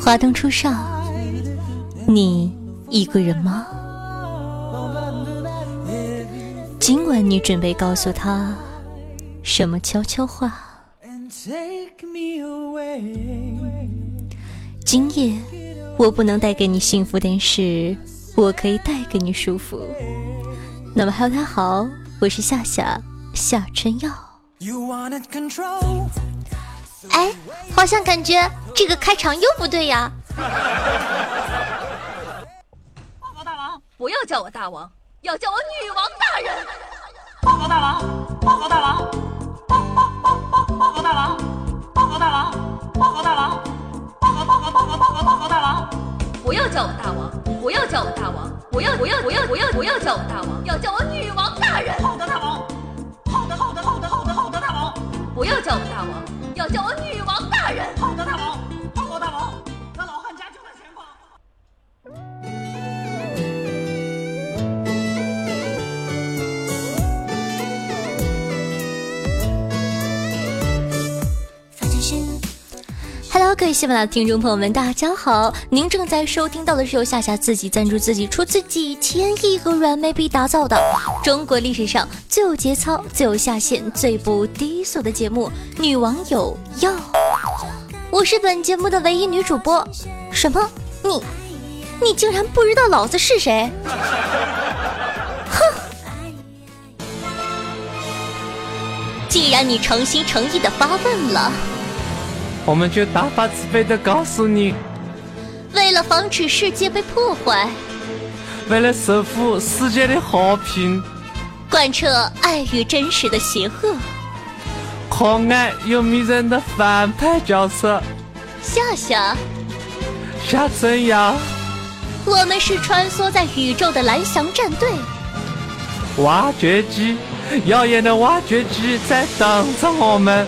华灯初上，你一个人吗？今晚你准备告诉他什么悄悄话？今夜我不能带给你幸福，但是我可以带给你舒服。那么，Hello，大家好，我是夏夏夏春耀。哎，好像感觉这个开场又不对呀！报告大王，不要叫我大王，要叫我女王大人。报告大王，报告大王，报报报报报告大王，报告大王，报告大王，报告报告报告报告报告大王，不要叫我大王，不要叫我大王。不要不要不要不要不要叫我大王，要叫我女王大人。各位喜马拉雅听众朋友们，大家好！您正在收听到的是由夏夏自己赞助自己、出自己千亿个软妹币打造的中国历史上最有节操、最有下限、最不低俗的节目《女网友要》。我是本节目的唯一女主播。什么？你？你竟然不知道老子是谁？哼！既然你诚心诚意的发问了。我们就大发慈悲的告诉你：为了防止世界被破坏，为了守护世界的和平，贯彻爱与真实的邪恶，可爱又迷人的反派角色。夏夏、夏春瑶，我们是穿梭在宇宙的蓝翔战队，挖掘机，耀眼的挖掘机在等着我们。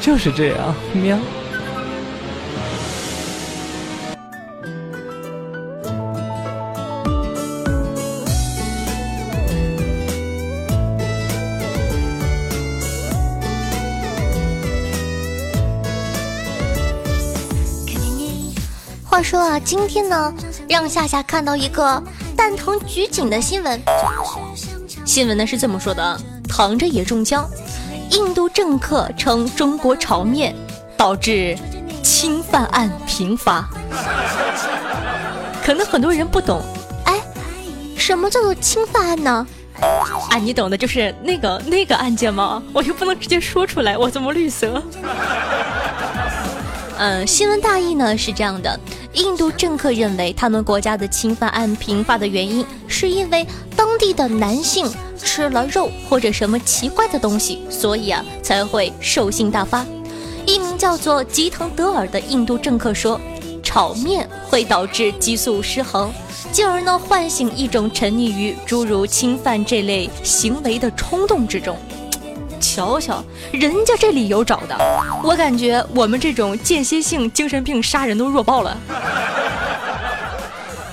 就是这样，喵。话说啊，今天呢，让夏夏看到一个蛋疼举警的新闻。新闻呢是这么说的：躺着也中枪。印度政客称中国炒面导致侵犯案频发，可能很多人不懂，哎，什么叫做侵犯案呢？啊，你懂的，就是那个那个案件吗？我又不能直接说出来，我怎么绿色。嗯，新闻大意呢是这样的：印度政客认为他们国家的侵犯案频发的原因，是因为当地的男性。吃了肉或者什么奇怪的东西，所以啊才会兽性大发。一名叫做吉腾德尔的印度政客说，炒面会导致激素失衡，进而呢唤醒一种沉溺于诸如侵犯这类行为的冲动之中。瞧瞧，人家这理由找的，我感觉我们这种间歇性精神病杀人都弱爆了。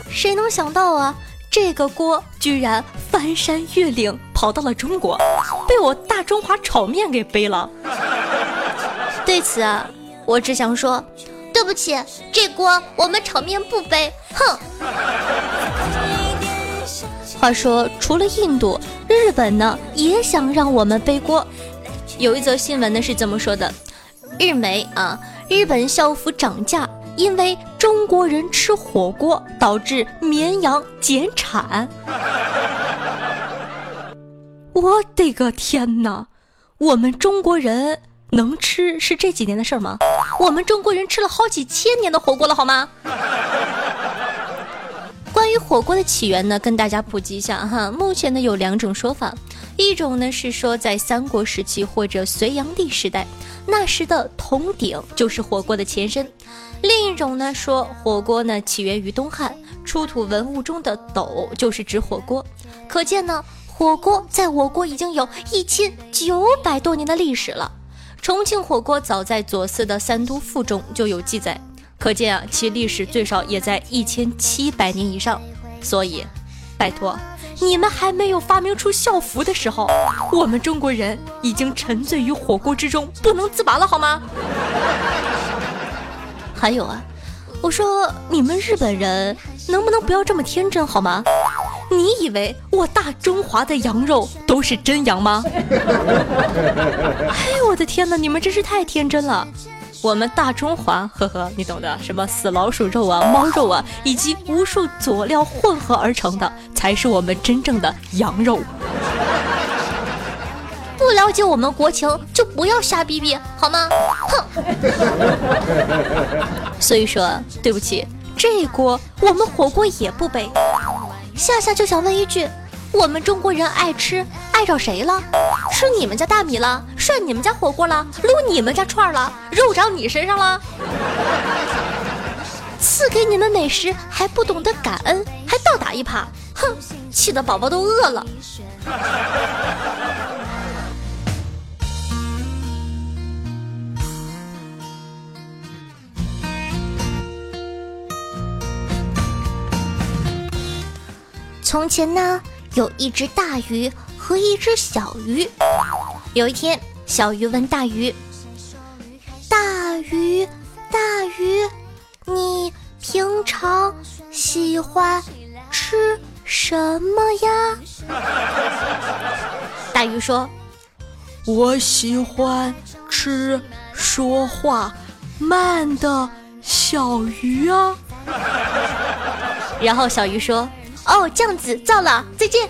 谁能想到啊？这个锅居然翻山越岭跑到了中国，被我大中华炒面给背了。对此啊，我只想说，对不起，这锅我们炒面不背。哼。话说，除了印度，日本呢也想让我们背锅。有一则新闻呢是这么说的：日媒啊，日本校服涨价。因为中国人吃火锅导致绵羊减产，我的个天哪！我们中国人能吃是这几年的事吗？我们中国人吃了好几千年的火锅了，好吗？关于火锅的起源呢，跟大家普及一下哈。目前呢有两种说法，一种呢是说在三国时期或者隋炀帝时代，那时的铜鼎就是火锅的前身。另一种呢说火锅呢起源于东汉，出土文物中的斗就是指火锅，可见呢火锅在我国已经有一千九百多年的历史了。重庆火锅早在左思的《三都赋》中就有记载，可见啊其历史最少也在一千七百年以上。所以，拜托，你们还没有发明出校服的时候，我们中国人已经沉醉于火锅之中不能自拔了，好吗？还有啊，我说你们日本人能不能不要这么天真好吗？你以为我大中华的羊肉都是真羊吗？哎，我的天哪，你们真是太天真了！我们大中华，呵呵，你懂的，什么死老鼠肉啊、猫肉啊，以及无数佐料混合而成的，才是我们真正的羊肉。不了解我们国情，就不要瞎逼逼，好吗？哼！所以说，对不起，这一锅我们火锅也不背。夏夏就想问一句。我们中国人爱吃，爱上谁了？吃你们家大米了，涮你们家火锅了，撸你们家串了，肉长你身上了？赐给你们美食还不懂得感恩，还倒打一耙，哼！气得宝宝都饿了。从前呢？有一只大鱼和一只小鱼。有一天，小鱼问大鱼：“大鱼，大鱼，你平常喜欢吃什么呀？”大鱼说：“我喜欢吃说话慢的小鱼啊。”然后小鱼说。哦，这样子，糟了，再见。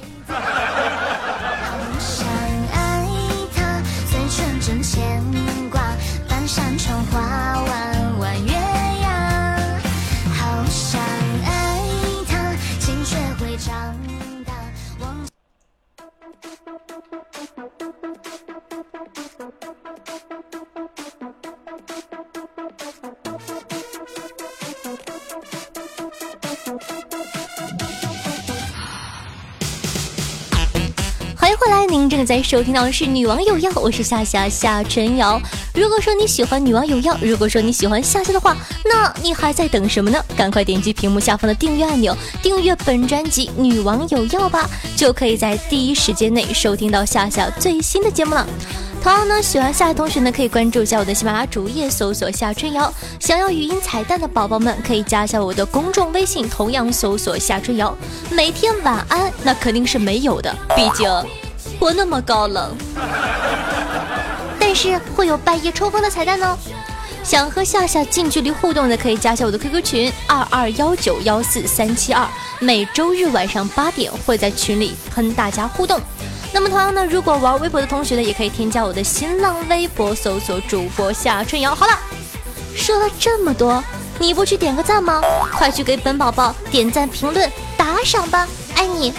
正在收听到的是《女王有药》，我是夏夏夏春瑶。如果说你喜欢《女王有药》，如果说你喜欢夏夏的话，那你还在等什么呢？赶快点击屏幕下方的订阅按钮，订阅本专辑《女王有药》吧，就可以在第一时间内收听到夏夏最新的节目了。同样呢，喜欢夏夏同学呢，可以关注一下我的喜马拉雅主页，搜索夏春瑶。想要语音彩蛋的宝宝们，可以加一下我的公众微信，同样搜索夏春瑶。每天晚安，那肯定是没有的，毕竟。我那么高冷，但是会有半夜抽风的彩蛋哦。想和夏夏近距离互动的，可以加下我的 QQ 群二二幺九幺四三七二，每周日晚上八点会在群里跟大家互动。那么同样呢，如果玩微博的同学呢，也可以添加我的新浪微博，搜索主播夏春瑶。好了，说了这么多，你不去点个赞吗？快去给本宝宝点赞、评论、打赏吧，爱你，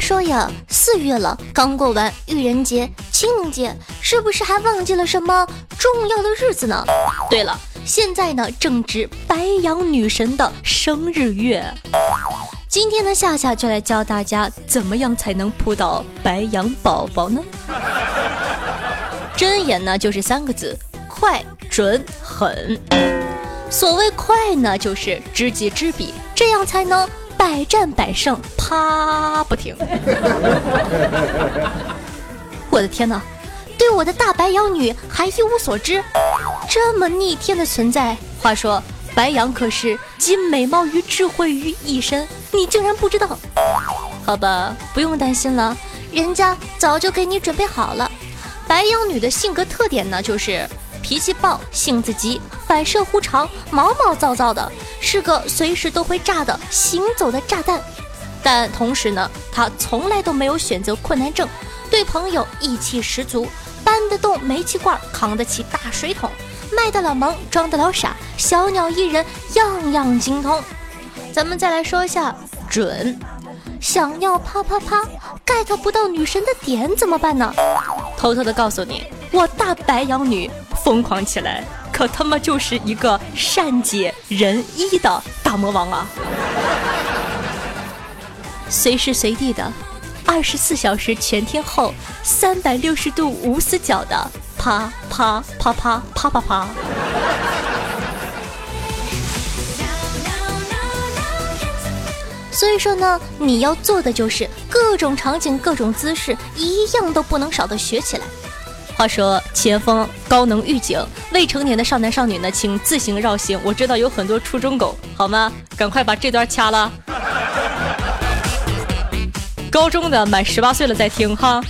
说呀，四月了，刚过完愚人节、清明节，是不是还忘记了什么重要的日子呢？对了，现在呢正值白羊女神的生日月，今天呢夏夏就来教大家怎么样才能扑到白羊宝宝呢？真言呢就是三个字：快、准、狠。所谓快呢，就是知己知彼，这样才能。百战百胜，啪不停。我的天哪，对我的大白羊女还一无所知，这么逆天的存在。话说，白羊可是集美貌与智慧于一身，你竟然不知道？好吧，不用担心了，人家早就给你准备好了。白羊女的性格特点呢，就是。脾气暴，性子急，反射弧长，毛毛躁躁的，是个随时都会炸的行走的炸弹。但同时呢，他从来都没有选择困难症，对朋友义气十足，搬得动煤气罐，扛得起大水桶，卖得了萌，装得了傻，小鸟依人，样样精通。咱们再来说一下准，想要啪啪啪 get 不到女神的点怎么办呢？偷偷的告诉你，我大白羊女。疯狂起来，可他妈就是一个善解人意的大魔王啊！随时随地的，二十四小时全天候，三百六十度无死角的啪啪啪啪啪啪啪。所以说呢，你要做的就是各种场景、各种姿势，一样都不能少的学起来。话说前方高能预警，未成年的少男少女呢，请自行绕行。我知道有很多初中狗，好吗？赶快把这段掐了。高中的满十八岁了再听哈。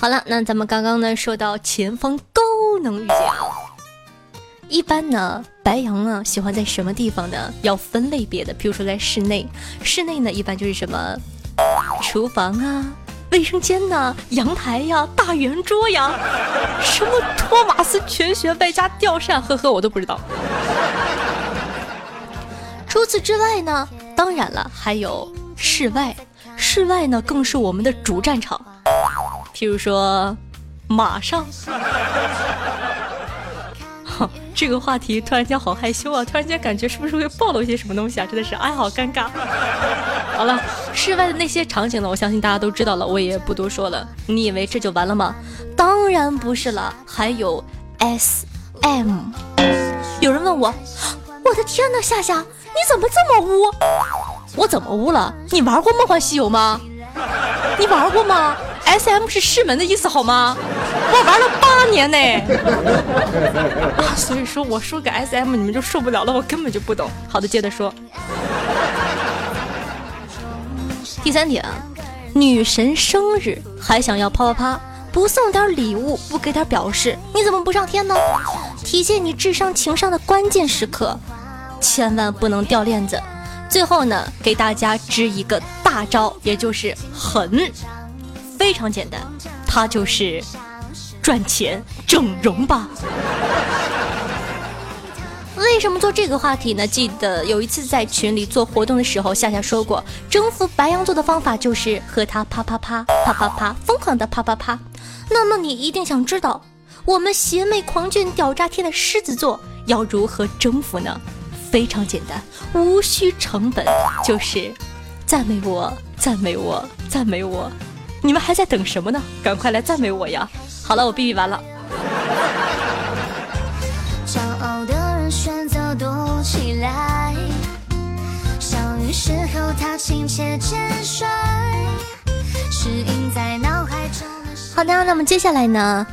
好了，那咱们刚刚呢说到前方高能预警，一般呢白羊呢喜欢在什么地方呢？要分类别的，比如说在室内，室内呢一般就是什么厨房啊、卫生间呐、阳台呀、大圆桌呀，什么托马斯全学外加吊扇，呵呵，我都不知道。除此之外呢，当然了，还有室外，室外呢更是我们的主战场。譬如说，马上，这个话题突然间好害羞啊！突然间感觉是不是会暴露一些什么东西啊？真的是，哎，好尴尬。好了，室外的那些场景呢，我相信大家都知道了，我也不多说了。你以为这就完了吗？当然不是了，还有 S M。有人问我，我的天哪，夏夏，你怎么这么污？我怎么污了？你玩过《梦幻西游》吗？你玩过吗？S M 是师门的意思好吗？我玩了八年呢，啊，所以说我说个 S M 你们就受不了了，我根本就不懂。好的，接着说。第三点，女神生日还想要啪啪啪，不送点礼物，不给点表示，你怎么不上天呢？体现你智商情商的关键时刻，千万不能掉链子。最后呢，给大家支一个大招，也就是狠。非常简单，它就是赚钱整容吧。为什么做这个话题呢？记得有一次在群里做活动的时候，夏夏说过，征服白羊座的方法就是和他啪啪啪啪啪啪，疯狂的啪啪啪。那么你一定想知道，我们邪魅狂狷屌炸天的狮子座要如何征服呢？非常简单，无需成本，就是赞美我，赞美我，赞美我。你们还在等什么呢？赶快来赞美我呀！好了，我哔哔完了。骄傲的人选择躲起来，相遇时候他亲切直率，是印在脑海中好的，那么接下来呢，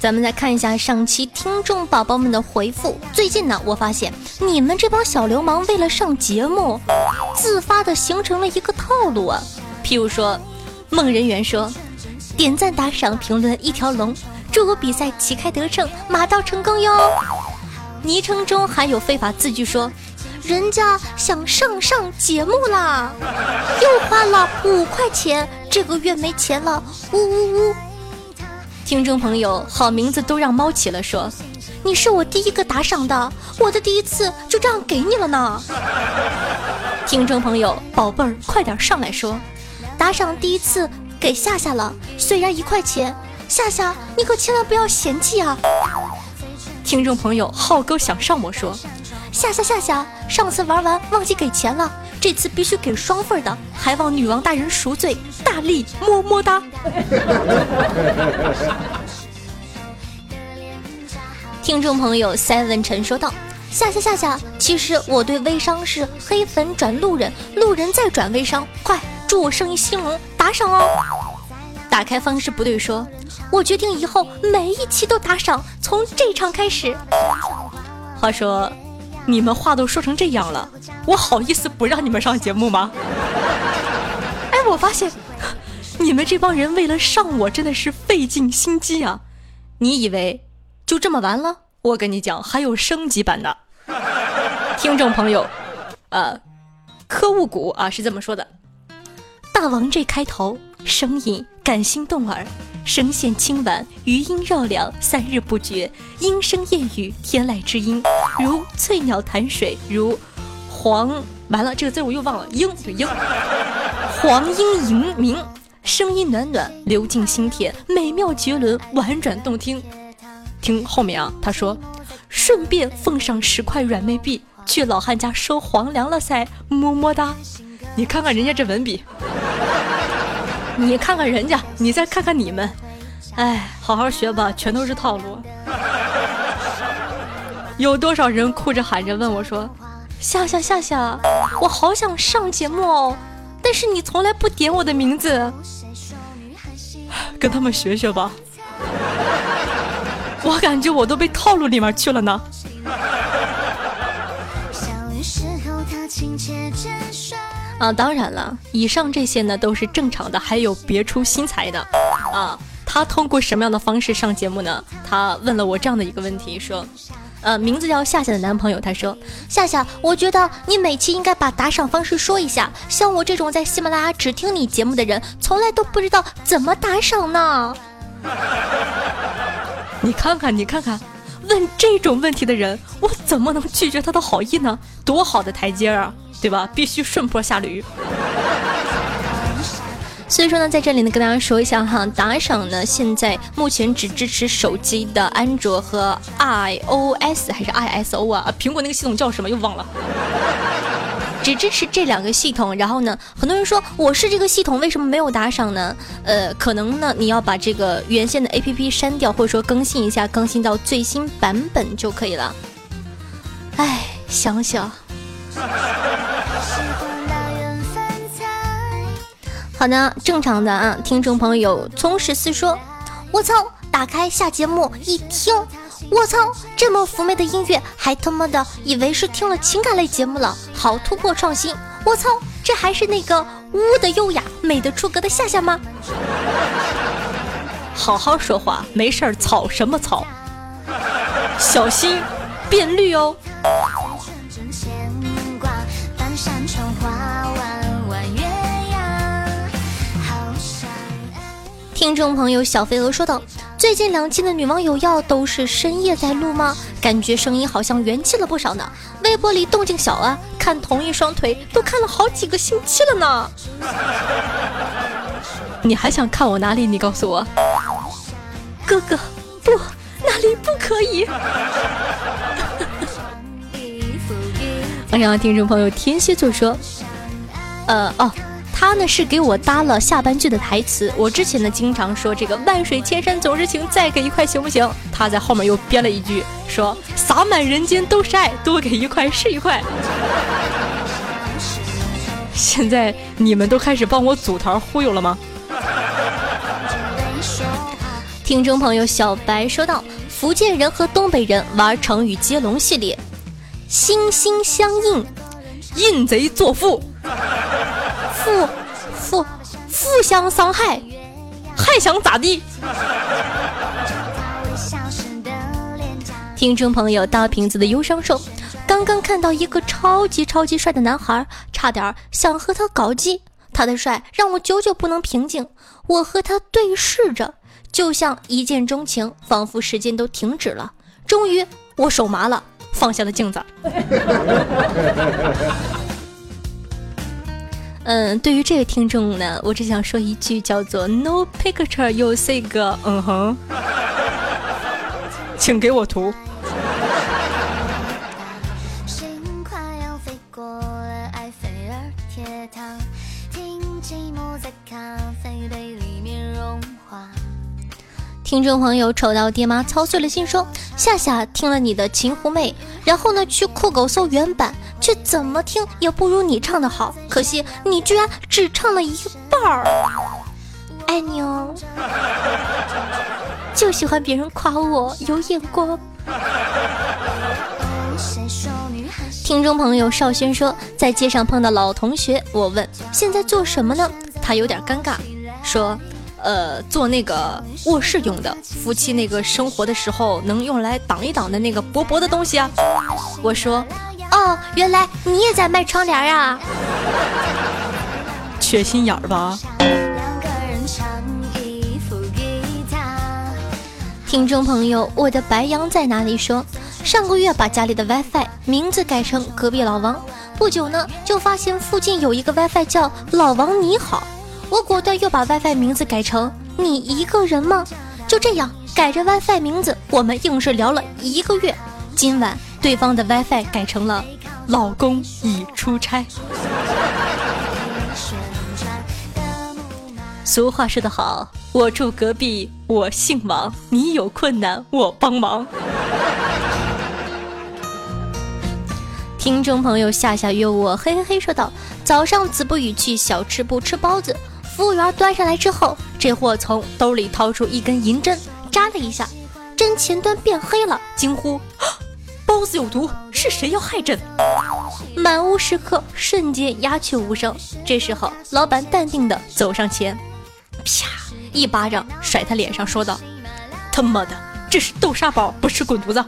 咱们再看一下上期听众宝宝们的回复。最近呢，我发现你们这帮小流氓为了上节目，自发的形成了一个套路啊，譬如说。梦人缘说：“点赞、打赏、评论一条龙，祝我比赛旗开得胜，马到成功哟。”昵称中还有非法字句说：“人家想上上节目啦，又花了五块钱，这个月没钱了，呜呜呜。”听众朋友，好名字都让猫起了，说：“你是我第一个打赏的，我的第一次就这样给你了呢。”听众朋友，宝贝儿，快点上来说。打赏第一次给夏夏了，虽然一块钱，夏夏你可千万不要嫌弃啊！听众朋友浩哥想上我说，夏夏夏夏，上次玩完忘记给钱了，这次必须给双份的，还望女王大人赎罪，大力么么哒！听众朋友 seven 陈说道，夏夏夏夏，其实我对微商是黑粉转路人，路人再转微商，快！祝我生意兴隆，打赏哦！打开方式不对，说，我决定以后每一期都打赏，从这场开始。话说，你们话都说成这样了，我好意思不让你们上节目吗？哎，我发现 你们这帮人为了上我真的是费尽心机啊！你以为就这么完了？我跟你讲，还有升级版的。听众朋友，呃，科务谷啊是这么说的。大王这开头声音感心动耳，声线清婉，余音绕梁，三日不绝，莺声燕语，天籁之音，如翠鸟潭水，如黄完了这个字我又忘了，莺对莺，黄莺迎鸣，声音暖暖，流进心田，美妙绝伦，婉转动听。听后面啊，他说，顺便奉上十块软妹币，去老汉家收黄粮了噻，么么哒。你看看人家这文笔，你看看人家，你再看看你们，哎，好好学吧，全都是套路。有多少人哭着喊着问我说：“夏夏夏夏，我好想上节目哦，但是你从来不点我的名字。”跟他们学学吧，我感觉我都被套路里面去了呢。啊，当然了，以上这些呢都是正常的，还有别出心裁的啊。他通过什么样的方式上节目呢？他问了我这样的一个问题，说。呃，名字叫夏夏的男朋友他说：“夏夏，我觉得你每期应该把打赏方式说一下。像我这种在喜马拉雅只听你节目的人，从来都不知道怎么打赏呢。你看看，你看看，问这种问题的人，我怎么能拒绝他的好意呢？多好的台阶啊，对吧？必须顺坡下驴。”所以说呢，在这里呢，跟大家说一下哈，打赏呢，现在目前只支持手机的安卓和 iOS 还是 ISO 啊？苹果那个系统叫什么？又忘了。只支持这两个系统。然后呢，很多人说我是这个系统，为什么没有打赏呢？呃，可能呢，你要把这个原先的 APP 删掉，或者说更新一下，更新到最新版本就可以了。哎，想想。好的，正常的啊，听众朋友从十四说：“我操，打开下节目一听，我操，这么妩媚的音乐，还他妈的以为是听了情感类节目了，好突破创新！我操，这还是那个污的优雅、美的出格的夏夏吗？好好说话，没事儿草什么草，小心变绿哦。”听众朋友小飞蛾说道：“最近两期的女网友要都是深夜在录吗？感觉声音好像元气了不少呢。微博里动静小啊，看同一双腿都看了好几个星期了呢。你还想看我哪里？你告诉我，哥哥，不，哪里不可以？哎呀，听众朋友天蝎座说，呃，哦。”他呢是给我搭了下半句的台词。我之前呢经常说这个万水千山总是情，再给一块行不行？他在后面又编了一句，说洒满人间都是爱，多给一块是一块。现在你们都开始帮我组团忽悠了吗？听众朋友小白说道：福建人和东北人玩成语接龙系列，心心相印，印贼作父。互互互相伤害，还想咋地？听众朋友，大瓶子的忧伤说，刚刚看到一个超级超级帅的男孩，差点想和他搞基。他的帅让我久久不能平静。我和他对视着，就像一见钟情，仿佛时间都停止了。终于，我手麻了，放下了镜子。嗯，对于这位听众呢，我只想说一句，叫做 “No picture you see 个嗯哼”，请给我图。听众朋友，丑到爹妈操碎了心说：“夏夏听了你的《秦狐妹》，然后呢去酷狗搜原版，却怎么听也不如你唱的好。可惜你居然只唱了一半儿，爱你哦，就喜欢别人夸我有眼光。”听众朋友少轩说：“在街上碰到老同学，我问现在做什么呢？他有点尴尬，说。”呃，做那个卧室用的，夫妻那个生活的时候能用来挡一挡的那个薄薄的东西啊。我说，哦，原来你也在卖窗帘啊，缺心眼儿吧？听众朋友，我的白羊在哪里？说上个月把家里的 WiFi 名字改成隔壁老王，不久呢就发现附近有一个 WiFi 叫老王你好。我果断又把 WiFi 名字改成“你一个人吗”。就这样改着 WiFi 名字，我们硬是聊了一个月。今晚对方的 WiFi 改成了“老公已出差”。俗话说得好，我住隔壁，我姓王，你有困难我帮忙。听众朋友夏夏约我，嘿嘿嘿说道：“早上子不语去小吃部吃包子，服务员端上来之后，这货从兜里掏出一根银针，扎了一下，针前端变黑了，惊呼：有毒，是谁要害朕？满屋食客瞬间鸦雀无声。这时候，老板淡定的走上前，啪一巴掌甩他脸上，说道：他妈的，这是豆沙包，不是滚犊子。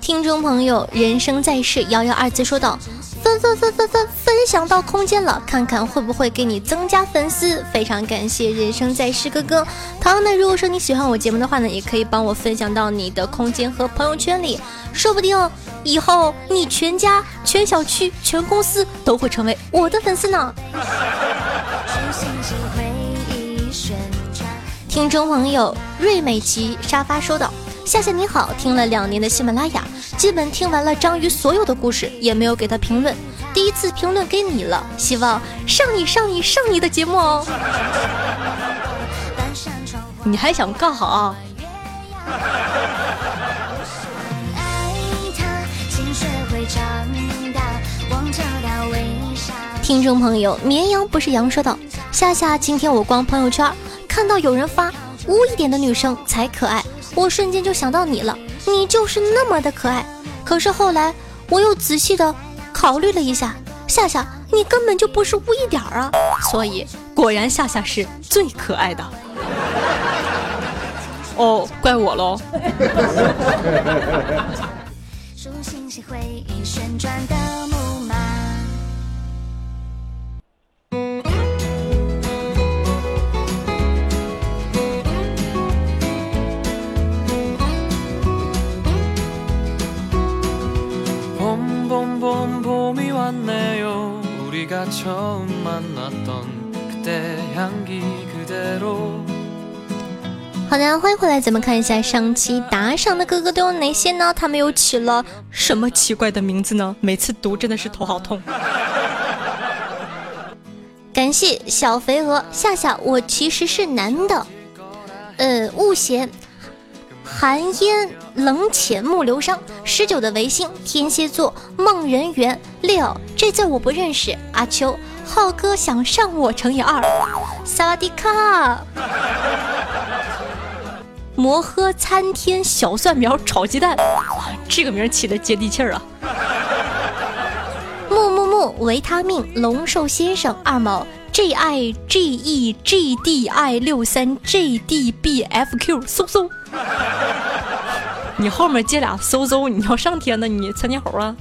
听众朋友，人生在世，幺幺二字说道：分分分分分分享到空间了，看看会不会给你增加粉丝。非常感谢人生在世哥哥。同样的，如果说你喜欢我节目的话呢，也可以帮我分享到你的空间和朋友圈里，说不定以后你全家、全小区、全公司都会成为我的粉丝呢。听众朋友瑞美琪沙发说道：“夏夏你好，听了两年的喜马拉雅，基本听完了章鱼所有的故事，也没有给他评论。第一次评论给你了，希望上你上你上你的节目哦。你还想干哈？”听众朋友绵羊不是羊说道：“夏夏，今天我逛朋友圈。”看到有人发污一点的女生才可爱，我瞬间就想到你了，你就是那么的可爱。可是后来我又仔细的考虑了一下，夏夏你根本就不是污一点儿啊，所以果然夏夏是最可爱的。哦，怪我喽。好的，欢迎回来，咱们看一下上期打赏的哥哥都有哪些呢？他们又起了什么奇怪的名字呢？每次读真的是头好痛。感谢小肥鹅夏夏，我其实是男的。呃，雾贤。寒烟冷浅木流伤，十九的维星天蝎座梦人缘六这字我不认识。阿秋浩哥想上我乘以二。萨瓦迪卡。摩诃参天小蒜苗炒鸡蛋，这个名起的接地气儿啊。木木木维他命龙寿先生二毛 G I G E G D I 六三 G D B F Q 嗖嗖。你后面接俩嗖嗖，你要上天呢？你窜天猴啊！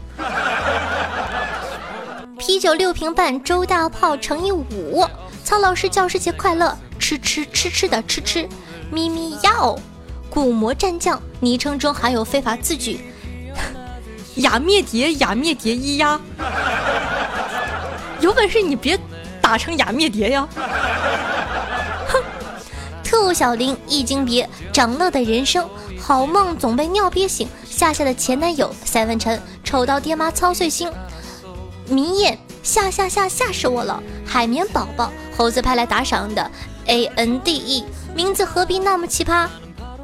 啤酒六瓶半，周大炮乘以五。曹老师教师节快乐！吃吃吃吃的吃吃，咪咪要。古魔战将，昵称中含有非法字句。雅灭蝶，雅灭蝶一呀！有本事你别打成雅灭蝶呀！哼！特务小林，一经别，长乐的人生。好梦总被尿憋醒，夏夏的前男友赛文晨，丑到爹妈操碎心。迷眼吓吓吓吓死我了！海绵宝宝，猴子派来打赏的 A N D E，名字何必那么奇葩？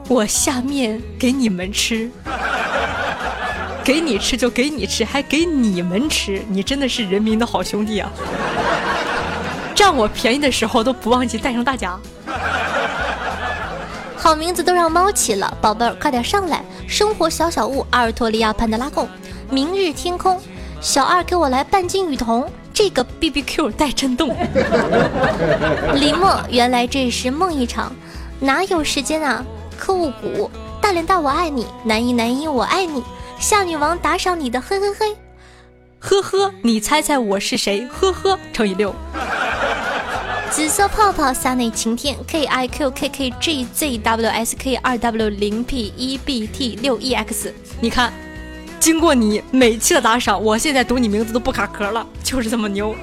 我下面给你们吃，给你吃就给你吃，还给你们吃，你真的是人民的好兄弟啊！占我便宜的时候都不忘记带上大家。好名字都让猫起了，宝贝儿快点上来！生活小小物，阿尔托利亚潘德拉贡，明日天空，小二给我来半斤雨桐，这个 B B Q 带震动。李默，原来这是梦一场，哪有时间啊？科务谷，大脸大我爱你，男一男一我爱你，夏女王打赏你的，嘿嘿嘿，呵呵，你猜猜我是谁？呵呵，乘以六。紫色泡泡撒内晴天 K I Q K K G Z W S K 二 W 零 P 一 B T 六 E X，你看，经过你每期的打赏，我现在读你名字都不卡壳了，就是这么牛。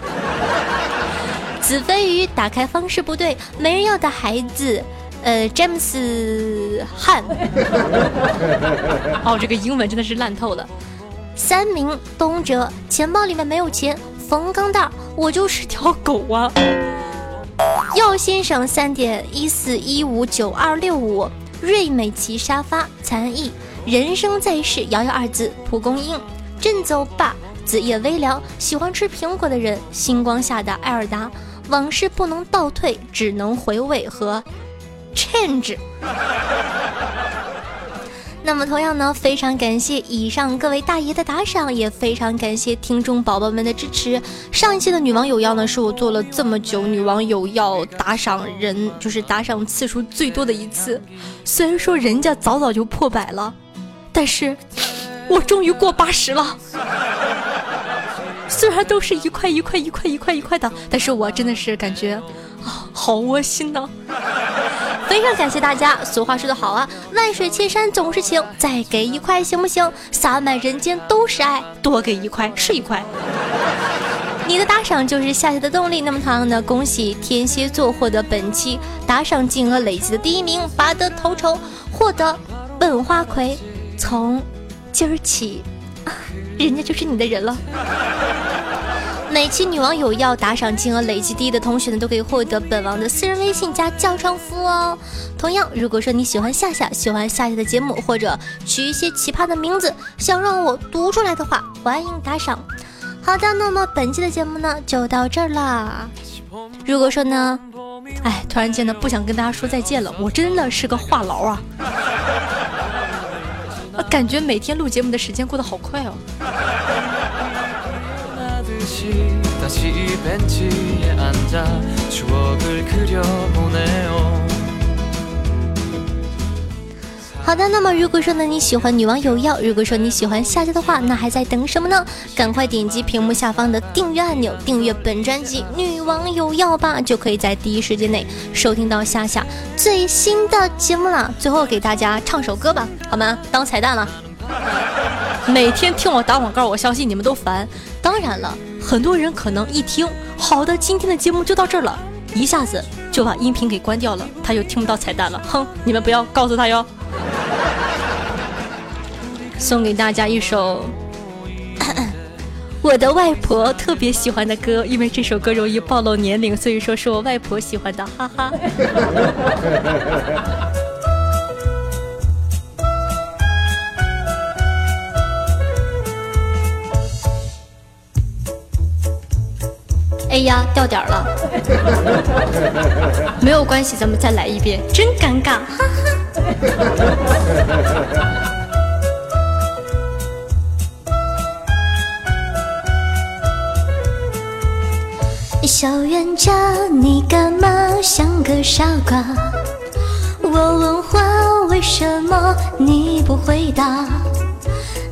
子飞鱼打开方式不对，没人要的孩子，呃，詹姆斯汉。哦，这个英文真的是烂透了。三名东哲，钱包里面没有钱。冯钢蛋，我就是条狗啊。耀先生三点一四一五九二六五。瑞美琪沙发残意。人生在世，瑶瑶二字，蒲公英，振走吧，子夜微凉，喜欢吃苹果的人，星光下的艾尔达，往事不能倒退，只能回味和 change。那么同样呢，非常感谢以上各位大爷的打赏，也非常感谢听众宝宝们的支持。上一期的女王有药呢，是我做了这么久女王有药打赏人，就是打赏次数最多的一次。虽然说人家早早就破百了。但是，我终于过八十了。虽然都是一块一块一块一块一块的，但是我真的是感觉啊，好窝心呢。非常感谢大家。俗话说得好啊，万水千山总是情，再给一块行不行？洒满人间都是爱，多给一块是一块。你的打赏就是下下的动力。那么同样呢，恭喜天蝎座获得本期打赏金额累计的第一名，拔得头筹，获得本花魁。从今儿起，人家就是你的人了。每期女王有要打赏金额累计第一的同学呢，都可以获得本王的私人微信加教程服务哦。同样，如果说你喜欢夏夏，喜欢夏夏的节目，或者取一些奇葩的名字，想让我读出来的话，欢迎打赏。好的，那么本期的节目呢，就到这儿啦。如果说呢，哎，突然间呢，不想跟大家说再见了，我真的是个话痨啊。感觉每天录节目的时间过得好快哦。好的，那么如果说呢你喜欢女王有药，如果说你喜欢夏夏的话，那还在等什么呢？赶快点击屏幕下方的订阅按钮，订阅本专辑《女王有药》吧，就可以在第一时间内收听到夏夏最新的节目了。最后给大家唱首歌吧，好吗？当彩蛋了。每天听我打广告，我相信你们都烦。当然了，很多人可能一听，好的，今天的节目就到这儿了，一下子就把音频给关掉了，他就听不到彩蛋了。哼，你们不要告诉他哟。送给大家一首 我的外婆特别喜欢的歌，因为这首歌容易暴露年龄，所以说是我外婆喜欢的，哈哈。哎呀，掉点儿了，没有关系，咱们再来一遍，真尴尬，哈哈。小冤家，你干嘛像个傻瓜？我问话，为什么你不回答？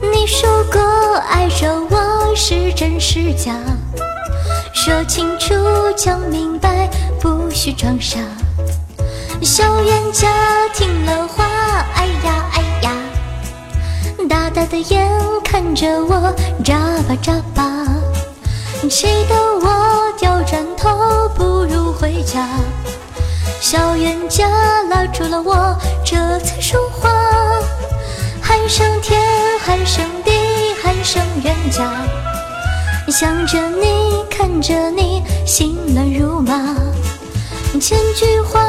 你说过爱着我是真是假？说清楚，讲明白，不许装傻。小冤家听了话，哎呀哎呀，大大的眼看着我，眨巴眨巴，气得我。掉转头，不如回家。小冤家拉住了我，这才说话。喊声天，喊声地，喊声冤家。想着你，看着你，心乱如麻。千句话，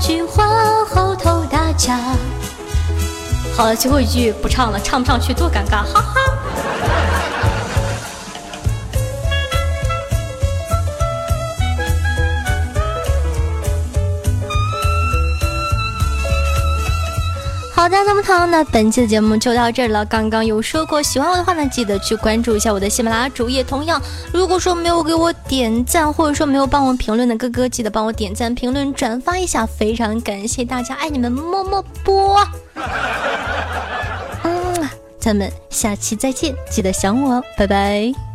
菊花，后头大家。好了，最后一句不唱了，唱不上去多尴尬，哈哈。好的，那么好，那本期的节目就到这儿了。刚刚有说过，喜欢我的话呢，记得去关注一下我的喜马拉雅主页。同样，如果说没有给我点赞，或者说没有帮我评论的哥哥，记得帮我点赞、评论、转发一下，非常感谢大家，爱你们，么么啵。嗯，咱们下期再见，记得想我哦，拜拜。